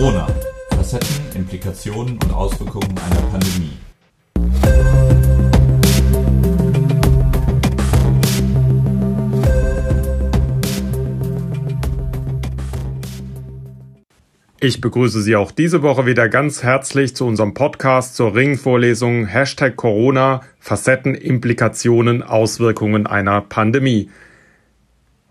Corona. Facetten, Implikationen und Auswirkungen einer Pandemie. Ich begrüße Sie auch diese Woche wieder ganz herzlich zu unserem Podcast zur Ringvorlesung Hashtag Corona, Facetten, Implikationen, Auswirkungen einer Pandemie.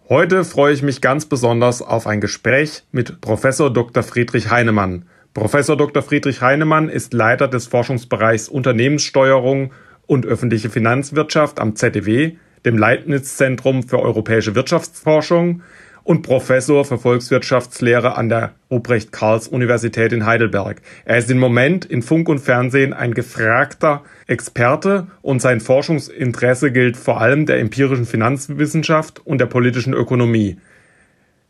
Heute freue ich mich ganz besonders auf ein Gespräch mit Professor Dr. Friedrich Heinemann. Professor Dr. Friedrich Heinemann ist Leiter des Forschungsbereichs Unternehmenssteuerung und öffentliche Finanzwirtschaft am ZDW, dem Leibniz-Zentrum für europäische Wirtschaftsforschung, und Professor für Volkswirtschaftslehre an der Ruprecht-Karls-Universität in Heidelberg. Er ist im Moment in Funk und Fernsehen ein gefragter Experte und sein Forschungsinteresse gilt vor allem der empirischen Finanzwissenschaft und der politischen Ökonomie.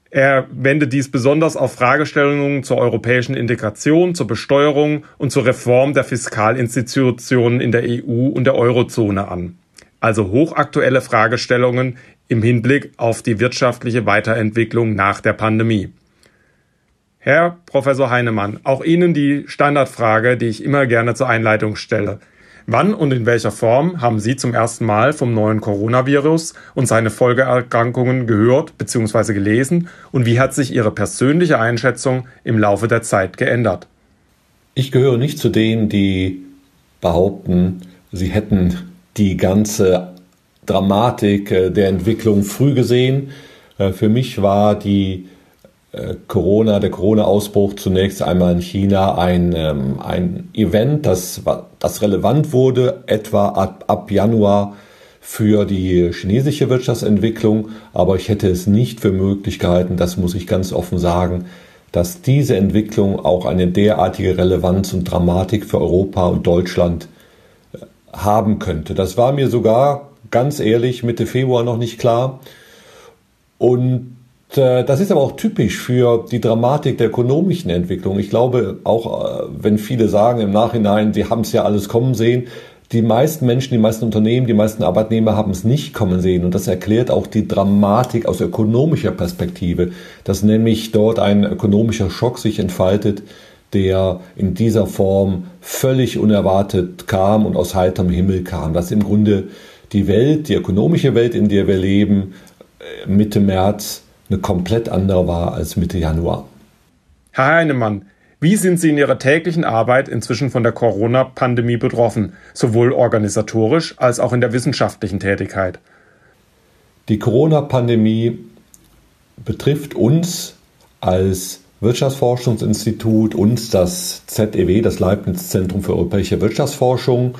Er wendet dies besonders auf Fragestellungen zur europäischen Integration, zur Besteuerung und zur Reform der Fiskalinstitutionen in der EU und der Eurozone an. Also hochaktuelle Fragestellungen im Hinblick auf die wirtschaftliche Weiterentwicklung nach der Pandemie. Herr Professor Heinemann, auch Ihnen die Standardfrage, die ich immer gerne zur Einleitung stelle. Wann und in welcher Form haben Sie zum ersten Mal vom neuen Coronavirus und seine Folgeerkrankungen gehört bzw. gelesen und wie hat sich Ihre persönliche Einschätzung im Laufe der Zeit geändert? Ich gehöre nicht zu denen, die behaupten, sie hätten die ganze Dramatik äh, der Entwicklung früh gesehen. Äh, für mich war die äh, Corona, der Corona-Ausbruch zunächst einmal in China ein, ähm, ein Event, das, das relevant wurde, etwa ab, ab Januar für die chinesische Wirtschaftsentwicklung. Aber ich hätte es nicht für möglich gehalten, das muss ich ganz offen sagen, dass diese Entwicklung auch eine derartige Relevanz und Dramatik für Europa und Deutschland haben könnte. Das war mir sogar ganz ehrlich Mitte Februar noch nicht klar. Und äh, das ist aber auch typisch für die Dramatik der ökonomischen Entwicklung. Ich glaube, auch äh, wenn viele sagen im Nachhinein, sie haben es ja alles kommen sehen, die meisten Menschen, die meisten Unternehmen, die meisten Arbeitnehmer haben es nicht kommen sehen. Und das erklärt auch die Dramatik aus ökonomischer Perspektive, dass nämlich dort ein ökonomischer Schock sich entfaltet, der in dieser Form völlig unerwartet kam und aus heiterem Himmel kam. Das im Grunde die Welt, die ökonomische Welt, in der wir leben, äh, Mitte März eine komplett andere war als Mitte Januar. Herr Heinemann, wie sind Sie in Ihrer täglichen Arbeit inzwischen von der Corona-Pandemie betroffen, sowohl organisatorisch als auch in der wissenschaftlichen Tätigkeit? Die Corona-Pandemie betrifft uns als Wirtschaftsforschungsinstitut, uns das ZEW, das Leibniz Zentrum für europäische Wirtschaftsforschung,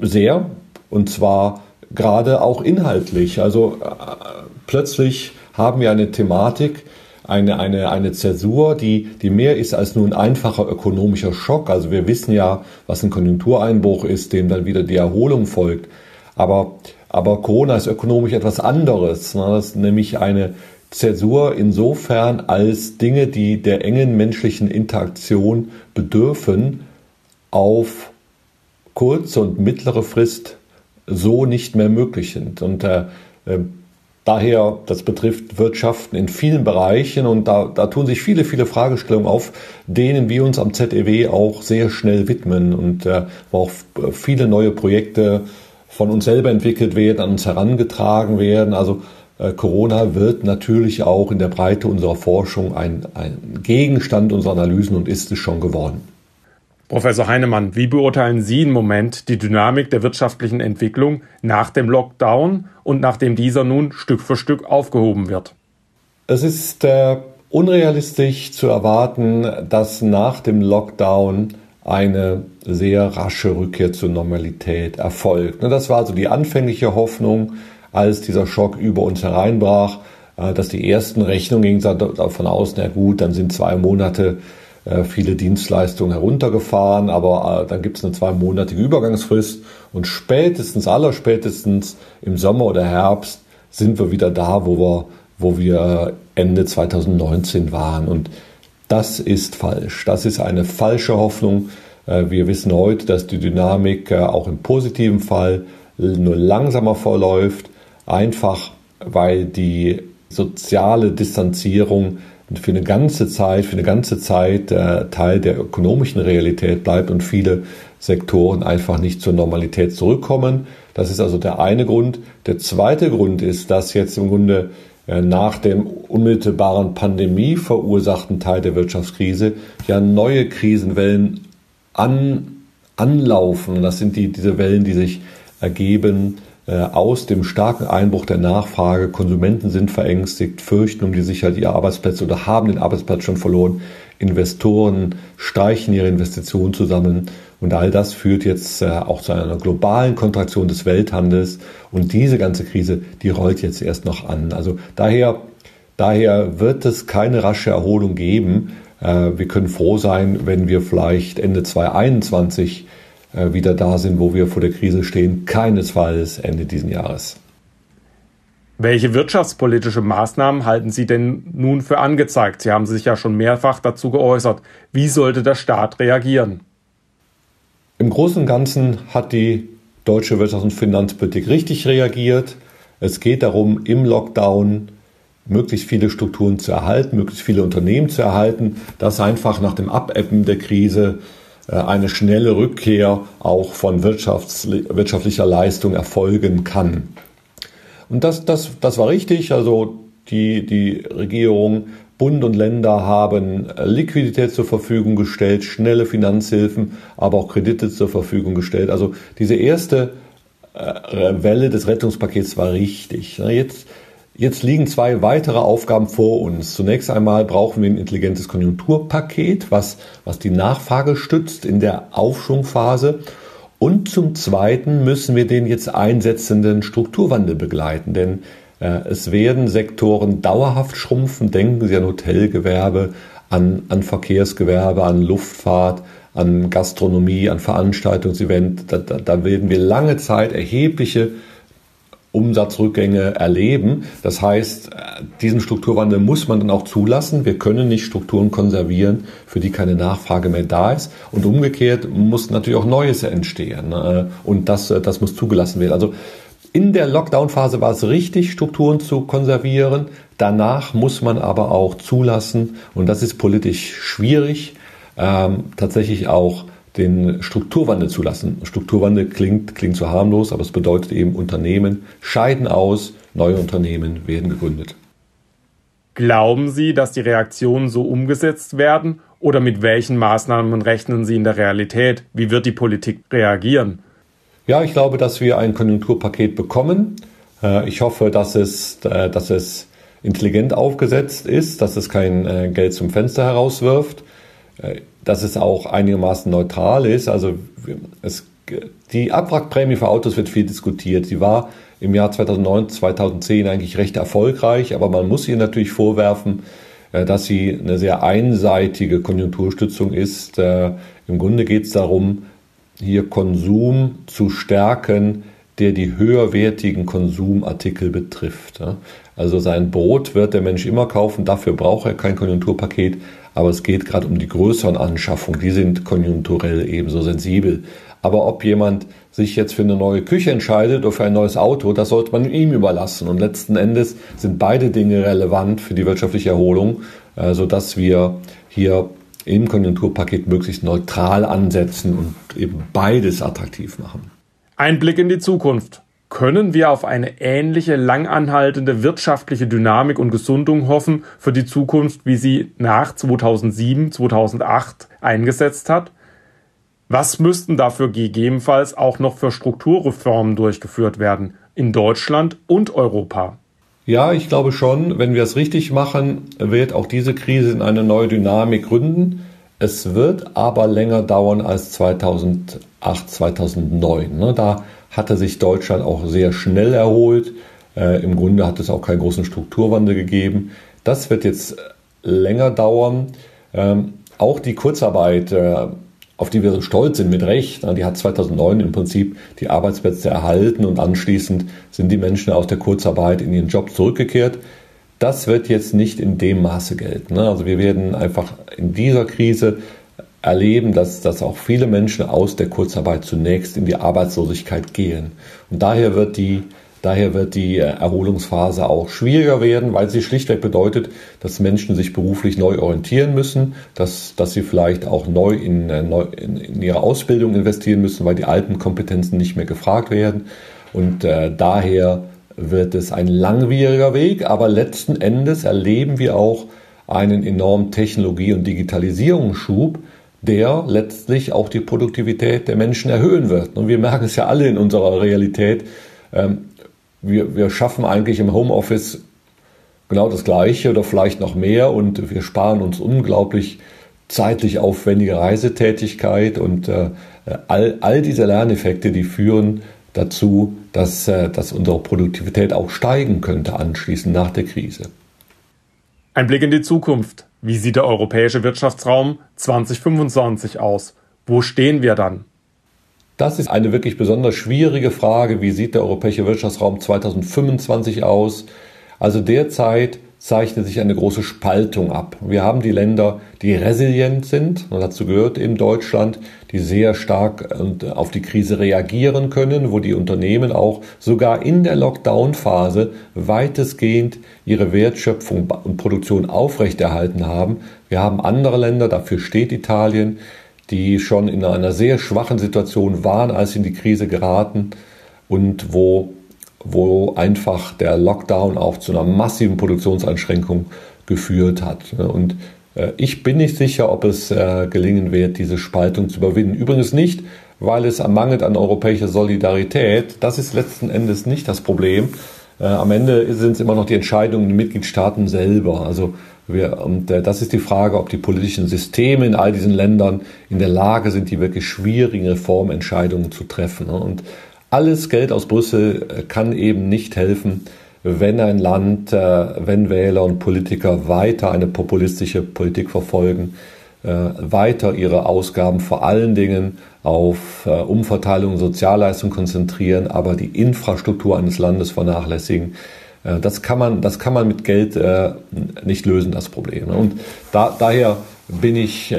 sehr. Und zwar gerade auch inhaltlich. Also äh, plötzlich haben wir eine Thematik, eine, eine, eine Zäsur, die, die mehr ist als nur ein einfacher ökonomischer Schock. Also wir wissen ja, was ein Konjunktureinbruch ist, dem dann wieder die Erholung folgt. Aber, aber Corona ist ökonomisch etwas anderes. Ne? Das ist nämlich eine Zäsur insofern als Dinge, die der engen menschlichen Interaktion bedürfen, auf kurze und mittlere Frist so nicht mehr möglich sind. Und äh, äh, daher, das betrifft Wirtschaften in vielen Bereichen und da, da tun sich viele, viele Fragestellungen auf, denen wir uns am ZEW auch sehr schnell widmen und äh, wo auch viele neue Projekte von uns selber entwickelt werden, an uns herangetragen werden. Also äh, Corona wird natürlich auch in der Breite unserer Forschung ein, ein Gegenstand unserer Analysen und ist es schon geworden. Professor Heinemann, wie beurteilen Sie im Moment die Dynamik der wirtschaftlichen Entwicklung nach dem Lockdown und nachdem dieser nun Stück für Stück aufgehoben wird? Es ist äh, unrealistisch zu erwarten, dass nach dem Lockdown eine sehr rasche Rückkehr zur Normalität erfolgt. Ne, das war also die anfängliche Hoffnung, als dieser Schock über uns hereinbrach, äh, dass die ersten Rechnungen gingen davon aus, na gut, dann sind zwei Monate viele Dienstleistungen heruntergefahren, aber äh, dann gibt es eine zweimonatige Übergangsfrist und spätestens, allerspätestens im Sommer oder Herbst sind wir wieder da, wo wir, wo wir Ende 2019 waren. Und das ist falsch. Das ist eine falsche Hoffnung. Äh, wir wissen heute, dass die Dynamik auch im positiven Fall nur langsamer verläuft, einfach weil die soziale Distanzierung für eine ganze Zeit, für eine ganze Zeit äh, Teil der ökonomischen Realität bleibt und viele Sektoren einfach nicht zur Normalität zurückkommen. Das ist also der eine Grund. Der zweite Grund ist, dass jetzt im Grunde äh, nach dem unmittelbaren Pandemie verursachten Teil der Wirtschaftskrise ja neue Krisenwellen an, anlaufen. Und das sind die, diese Wellen, die sich ergeben aus dem starken Einbruch der Nachfrage. Konsumenten sind verängstigt, fürchten um die Sicherheit ihrer Arbeitsplätze oder haben den Arbeitsplatz schon verloren. Investoren streichen ihre Investitionen zusammen. Und all das führt jetzt äh, auch zu einer globalen Kontraktion des Welthandels. Und diese ganze Krise, die rollt jetzt erst noch an. Also daher, daher wird es keine rasche Erholung geben. Äh, wir können froh sein, wenn wir vielleicht Ende 2021 äh, wieder da sind, wo wir vor der Krise stehen. Keinesfalls Ende diesen Jahres. Welche wirtschaftspolitische Maßnahmen halten Sie denn nun für angezeigt? Sie haben sich ja schon mehrfach dazu geäußert. Wie sollte der Staat reagieren? Im Großen und Ganzen hat die deutsche Wirtschafts- und Finanzpolitik richtig reagiert. Es geht darum, im Lockdown möglichst viele Strukturen zu erhalten, möglichst viele Unternehmen zu erhalten, dass einfach nach dem Abebben der Krise äh, eine schnelle Rückkehr auch von wirtschaftlicher Leistung erfolgen kann. Und das, das, das war richtig. Also die, die Regierung Bund und Länder haben äh, Liquidität zur Verfügung gestellt, schnelle Finanzhilfen, aber auch Kredite zur Verfügung gestellt. Also diese erste äh, Welle des Rettungspakets war richtig. Jetzt, jetzt liegen zwei weitere Aufgaben vor uns. Zunächst einmal brauchen wir ein intelligentes Konjunkturpaket, was, was die Nachfrage stützt in der Aufschwungphase. Und zum Zweiten müssen wir den jetzt einsetzenden Strukturwandel begleiten, denn äh, es werden Sektoren dauerhaft schrumpfen. Denken Sie an Hotelgewerbe, an, an Verkehrsgewerbe, an Luftfahrt, an Gastronomie, an Veranstaltungsevent. Da, da, da werden wir lange Zeit erhebliche Umsatzrückgänge erleben. Das heißt, äh, diesen Strukturwandel muss man dann auch zulassen. Wir können nicht Strukturen konservieren, für die keine Nachfrage mehr da ist. Und umgekehrt muss natürlich auch Neues entstehen. Ne? Und das, äh, das muss zugelassen werden. Also in der Lockdown-Phase war es richtig, Strukturen zu konservieren. Danach muss man aber auch zulassen, und das ist politisch schwierig, ähm, tatsächlich auch den Strukturwandel zulassen. Strukturwandel klingt, klingt so harmlos, aber es bedeutet eben, Unternehmen scheiden aus, neue Unternehmen werden gegründet. Glauben Sie, dass die Reaktionen so umgesetzt werden? Oder mit welchen Maßnahmen rechnen Sie in der Realität? Wie wird die Politik reagieren? Ja, ich glaube, dass wir ein Konjunkturpaket bekommen. Äh, ich hoffe, dass es, äh, dass es intelligent aufgesetzt ist, dass es kein äh, Geld zum Fenster herauswirft, dass es auch einigermaßen neutral ist. Also es, die Abwrackprämie für Autos wird viel diskutiert. Sie war im Jahr 2009, 2010 eigentlich recht erfolgreich, aber man muss ihr natürlich vorwerfen, dass sie eine sehr einseitige Konjunkturstützung ist. Im Grunde geht es darum, hier Konsum zu stärken, der die höherwertigen Konsumartikel betrifft. Also sein Brot wird der Mensch immer kaufen, dafür braucht er kein Konjunkturpaket, aber es geht gerade um die größeren Anschaffungen, die sind konjunkturell ebenso sensibel. Aber ob jemand sich jetzt für eine neue Küche entscheidet oder für ein neues Auto, das sollte man ihm überlassen. Und letzten Endes sind beide Dinge relevant für die wirtschaftliche Erholung, äh, sodass wir hier im Konjunkturpaket möglichst neutral ansetzen und eben beides attraktiv machen. Ein Blick in die Zukunft. Können wir auf eine ähnliche langanhaltende wirtschaftliche Dynamik und Gesundung hoffen für die Zukunft, wie sie nach 2007, 2008 eingesetzt hat? Was müssten dafür gegebenenfalls auch noch für Strukturreformen durchgeführt werden in Deutschland und Europa? Ja, ich glaube schon, wenn wir es richtig machen, wird auch diese Krise in eine neue Dynamik gründen. Es wird aber länger dauern als 2008, 2009. Ne? Da hatte sich Deutschland auch sehr schnell erholt. Äh, Im Grunde hat es auch keinen großen Strukturwandel gegeben. Das wird jetzt länger dauern. Ähm, auch die Kurzarbeit äh, auf die wir so stolz sind, mit Recht. Die hat 2009 im Prinzip die Arbeitsplätze erhalten und anschließend sind die Menschen aus der Kurzarbeit in ihren Job zurückgekehrt. Das wird jetzt nicht in dem Maße gelten. Ne? Also wir werden einfach in dieser Krise erleben, dass, dass auch viele Menschen aus der Kurzarbeit zunächst in die Arbeitslosigkeit gehen. Und daher wird die Daher wird die Erholungsphase auch schwieriger werden, weil sie schlichtweg bedeutet, dass Menschen sich beruflich neu orientieren müssen, dass, dass sie vielleicht auch neu in, in, in ihre Ausbildung investieren müssen, weil die alten Kompetenzen nicht mehr gefragt werden. Und äh, daher wird es ein langwieriger Weg, aber letzten Endes erleben wir auch einen enormen Technologie- und Digitalisierungsschub, der letztlich auch die Produktivität der Menschen erhöhen wird. Und wir merken es ja alle in unserer Realität. Ähm, wir, wir schaffen eigentlich im Homeoffice genau das Gleiche oder vielleicht noch mehr und wir sparen uns unglaublich zeitlich aufwendige Reisetätigkeit und äh, all, all diese Lerneffekte, die führen dazu, dass, äh, dass unsere Produktivität auch steigen könnte anschließend nach der Krise. Ein Blick in die Zukunft. Wie sieht der europäische Wirtschaftsraum 2025 aus? Wo stehen wir dann? Das ist eine wirklich besonders schwierige Frage. Wie sieht der europäische Wirtschaftsraum 2025 aus? Also derzeit zeichnet sich eine große Spaltung ab. Wir haben die Länder, die resilient sind, und dazu gehört eben Deutschland, die sehr stark auf die Krise reagieren können, wo die Unternehmen auch sogar in der Lockdown-Phase weitestgehend ihre Wertschöpfung und Produktion aufrechterhalten haben. Wir haben andere Länder, dafür steht Italien, die schon in einer sehr schwachen Situation waren, als sie in die Krise geraten und wo wo einfach der Lockdown auch zu einer massiven Produktionseinschränkung geführt hat. Und äh, ich bin nicht sicher, ob es äh, gelingen wird, diese Spaltung zu überwinden. Übrigens nicht, weil es mangelt an europäischer Solidarität. Das ist letzten Endes nicht das Problem. Äh, am Ende sind es immer noch die Entscheidungen der Mitgliedstaaten selber. Also wir, und das ist die Frage, ob die politischen Systeme in all diesen Ländern in der Lage sind, die wirklich schwierigen Reformentscheidungen zu treffen. Und alles Geld aus Brüssel äh, kann eben nicht helfen, wenn ein Land, äh, wenn Wähler und Politiker weiter eine populistische Politik verfolgen, äh, weiter ihre Ausgaben vor allen Dingen auf Umverteilung und Sozialleistungen konzentrieren, aber die Infrastruktur eines Landes vernachlässigen. Das kann man, das kann man mit Geld nicht lösen, das Problem. Und da, daher bin ich,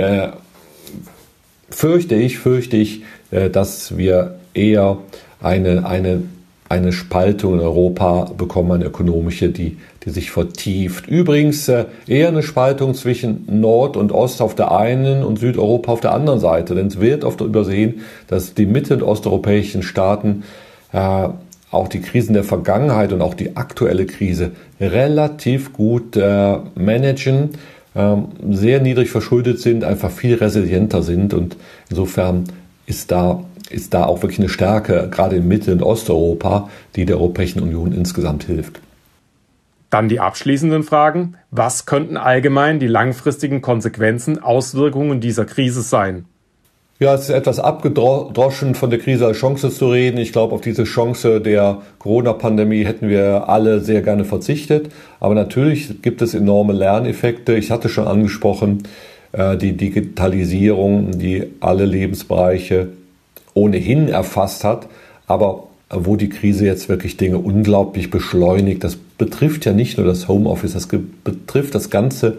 fürchte ich, fürchte ich, dass wir eher eine, eine, eine Spaltung in Europa bekommen, eine ökonomische, die, die sich vertieft. Übrigens äh, eher eine Spaltung zwischen Nord und Ost auf der einen und Südeuropa auf der anderen Seite. Denn es wird oft übersehen, dass die mittel- und osteuropäischen Staaten äh, auch die Krisen der Vergangenheit und auch die aktuelle Krise relativ gut äh, managen, äh, sehr niedrig verschuldet sind, einfach viel resilienter sind und insofern ist da ist da auch wirklich eine Stärke, gerade in Mittel- und Osteuropa, die der Europäischen Union insgesamt hilft. Dann die abschließenden Fragen. Was könnten allgemein die langfristigen Konsequenzen, Auswirkungen dieser Krise sein? Ja, es ist etwas abgedroschen, von der Krise als Chance zu reden. Ich glaube, auf diese Chance der Corona-Pandemie hätten wir alle sehr gerne verzichtet. Aber natürlich gibt es enorme Lerneffekte. Ich hatte schon angesprochen, äh, die Digitalisierung, die alle Lebensbereiche ohnehin erfasst hat, aber wo die Krise jetzt wirklich Dinge unglaublich beschleunigt. Das betrifft ja nicht nur das Homeoffice, das betrifft das ganze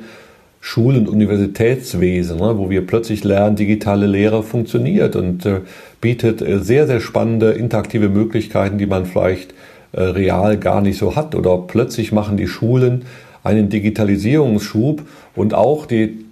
Schul- und Universitätswesen, ne, wo wir plötzlich lernen, digitale Lehre funktioniert und äh, bietet äh, sehr, sehr spannende interaktive Möglichkeiten, die man vielleicht äh, real gar nicht so hat. Oder plötzlich machen die Schulen einen Digitalisierungsschub und auch die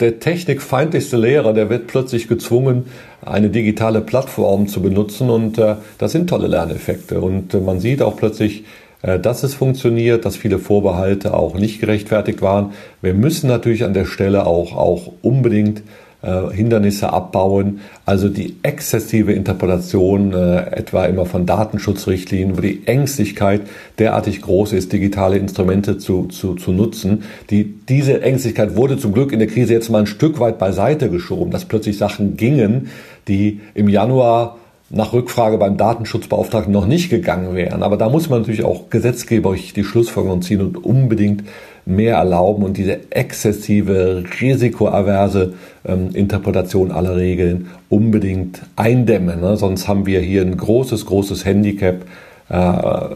der technikfeindlichste Lehrer, der wird plötzlich gezwungen, eine digitale Plattform zu benutzen und äh, das sind tolle Lerneffekte und äh, man sieht auch plötzlich, äh, dass es funktioniert, dass viele Vorbehalte auch nicht gerechtfertigt waren. Wir müssen natürlich an der Stelle auch, auch unbedingt äh, Hindernisse abbauen. Also die exzessive Interpretation äh, etwa immer von Datenschutzrichtlinien, wo die Ängstlichkeit derartig groß ist, digitale Instrumente zu, zu, zu nutzen. Die, diese Ängstlichkeit wurde zum Glück in der Krise jetzt mal ein Stück weit beiseite geschoben, dass plötzlich Sachen gingen, die im Januar nach Rückfrage beim Datenschutzbeauftragten noch nicht gegangen wären. Aber da muss man natürlich auch gesetzgeberisch die Schlussfolgerung ziehen und unbedingt mehr erlauben und diese exzessive, risikoaverse ähm, Interpretation aller Regeln unbedingt eindämmen. Ne? Sonst haben wir hier ein großes, großes Handicap, äh,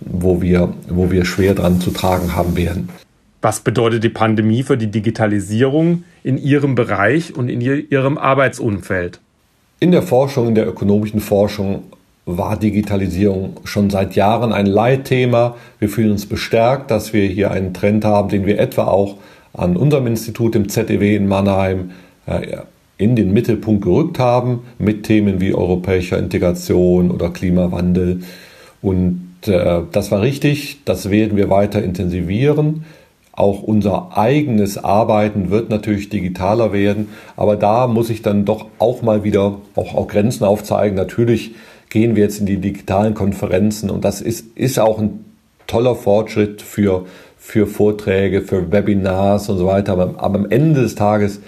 wo, wir, wo wir schwer dran zu tragen haben werden. Was bedeutet die Pandemie für die Digitalisierung in Ihrem Bereich und in Ihrem Arbeitsumfeld? In der Forschung, in der ökonomischen Forschung war Digitalisierung schon seit Jahren ein Leitthema. Wir fühlen uns bestärkt, dass wir hier einen Trend haben, den wir etwa auch an unserem Institut im ZEW in Mannheim äh, in den Mittelpunkt gerückt haben mit Themen wie europäischer Integration oder Klimawandel. Und äh, das war richtig, das werden wir weiter intensivieren. Auch unser eigenes Arbeiten wird natürlich digitaler werden, aber da muss ich dann doch auch mal wieder auch, auch Grenzen aufzeigen. Natürlich gehen wir jetzt in die digitalen Konferenzen und das ist, ist auch ein toller Fortschritt für, für Vorträge, für Webinars und so weiter. Aber, aber am Ende des Tages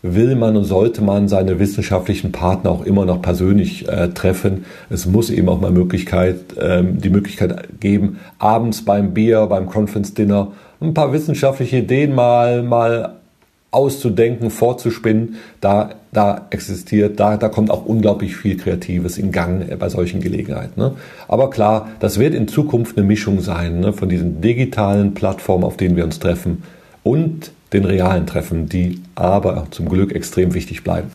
will man und sollte man seine wissenschaftlichen Partner auch immer noch persönlich äh, treffen. Es muss eben auch mal Möglichkeit, ähm, die Möglichkeit geben, abends beim Bier, beim Conference Dinner ein paar wissenschaftliche Ideen mal, mal auszudenken, vorzuspinnen. Da, da existiert, da, da kommt auch unglaublich viel Kreatives in Gang äh, bei solchen Gelegenheiten. Ne? Aber klar, das wird in Zukunft eine Mischung sein ne? von diesen digitalen Plattformen, auf denen wir uns treffen und den realen Treffen, die aber zum Glück extrem wichtig bleiben.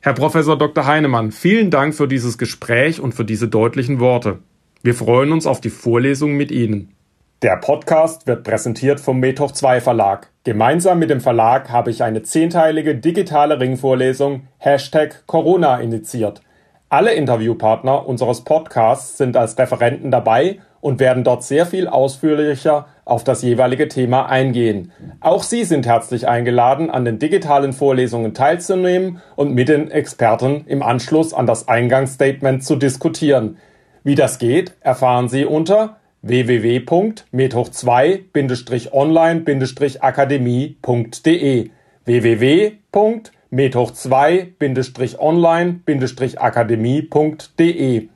Herr Professor Dr. Heinemann, vielen Dank für dieses Gespräch und für diese deutlichen Worte. Wir freuen uns auf die Vorlesung mit Ihnen. Der Podcast wird präsentiert vom Methoch 2 Verlag. Gemeinsam mit dem Verlag habe ich eine zehnteilige digitale Ringvorlesung Hashtag Corona initiiert. Alle Interviewpartner unseres Podcasts sind als Referenten dabei und werden dort sehr viel ausführlicher auf das jeweilige Thema eingehen. Auch Sie sind herzlich eingeladen, an den digitalen Vorlesungen teilzunehmen und mit den Experten im Anschluss an das Eingangsstatement zu diskutieren. Wie das geht, erfahren Sie unter www.methoch2-online-akademie.de www.methoch2-online-akademie.de